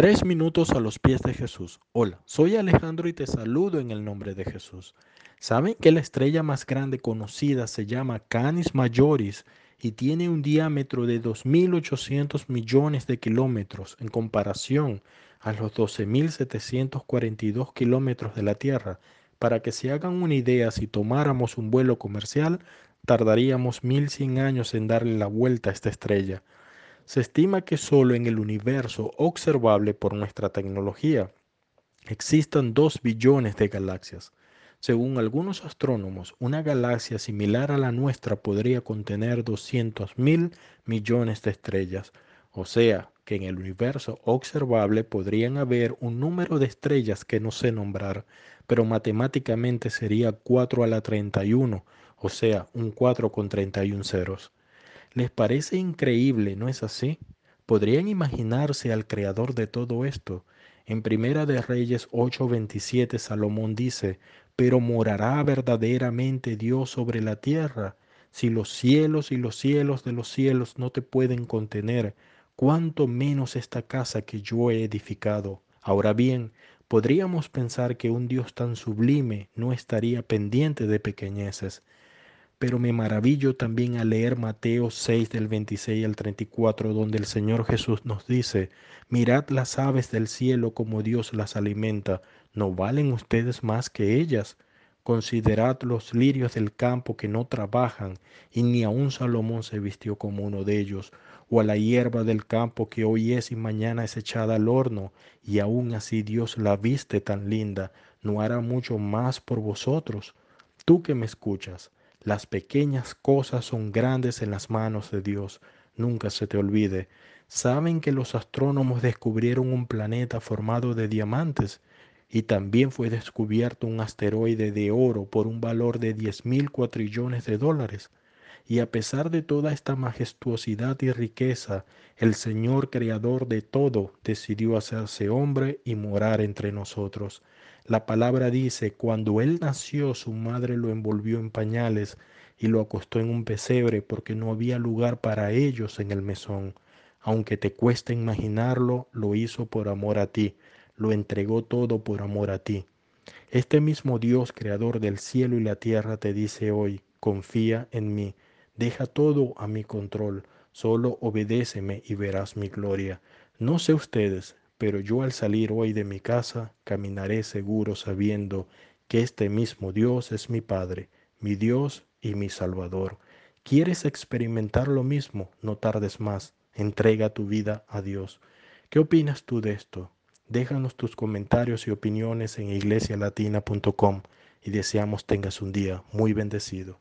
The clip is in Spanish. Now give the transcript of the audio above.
Tres minutos a los pies de Jesús. Hola, soy Alejandro y te saludo en el nombre de Jesús. ¿Saben que la estrella más grande conocida se llama Canis Majoris y tiene un diámetro de 2.800 millones de kilómetros en comparación a los 12.742 kilómetros de la Tierra? Para que se hagan una idea, si tomáramos un vuelo comercial, tardaríamos 1.100 años en darle la vuelta a esta estrella. Se estima que solo en el universo observable por nuestra tecnología existan 2 billones de galaxias. Según algunos astrónomos, una galaxia similar a la nuestra podría contener 200 mil millones de estrellas, o sea, que en el universo observable podrían haber un número de estrellas que no sé nombrar, pero matemáticamente sería 4 a la 31, o sea, un 4 con 31 ceros. ¿Les parece increíble, no es así? ¿Podrían imaginarse al creador de todo esto? En Primera de Reyes 8:27 Salomón dice, pero morará verdaderamente Dios sobre la tierra. Si los cielos y los cielos de los cielos no te pueden contener, cuánto menos esta casa que yo he edificado. Ahora bien, podríamos pensar que un Dios tan sublime no estaría pendiente de pequeñeces, pero me maravillo también al leer Mateo 6 del 26 al 34, donde el Señor Jesús nos dice, mirad las aves del cielo como Dios las alimenta, ¿no valen ustedes más que ellas? Considerad los lirios del campo que no trabajan, y ni aun Salomón se vistió como uno de ellos, o a la hierba del campo que hoy es y mañana es echada al horno, y aun así Dios la viste tan linda, ¿no hará mucho más por vosotros? Tú que me escuchas, las pequeñas cosas son grandes en las manos de Dios. Nunca se te olvide. ¿Saben que los astrónomos descubrieron un planeta formado de diamantes? Y también fue descubierto un asteroide de oro por un valor de 10 mil cuatrillones de dólares. Y a pesar de toda esta majestuosidad y riqueza, el Señor Creador de todo decidió hacerse hombre y morar entre nosotros. La palabra dice, cuando él nació su madre lo envolvió en pañales y lo acostó en un pesebre porque no había lugar para ellos en el mesón. Aunque te cueste imaginarlo, lo hizo por amor a ti, lo entregó todo por amor a ti. Este mismo Dios, creador del cielo y la tierra, te dice hoy, confía en mí, deja todo a mi control, solo obedéceme y verás mi gloria. No sé ustedes, pero yo al salir hoy de mi casa caminaré seguro sabiendo que este mismo Dios es mi Padre, mi Dios y mi Salvador. ¿Quieres experimentar lo mismo? No tardes más. Entrega tu vida a Dios. ¿Qué opinas tú de esto? Déjanos tus comentarios y opiniones en iglesialatina.com y deseamos tengas un día muy bendecido.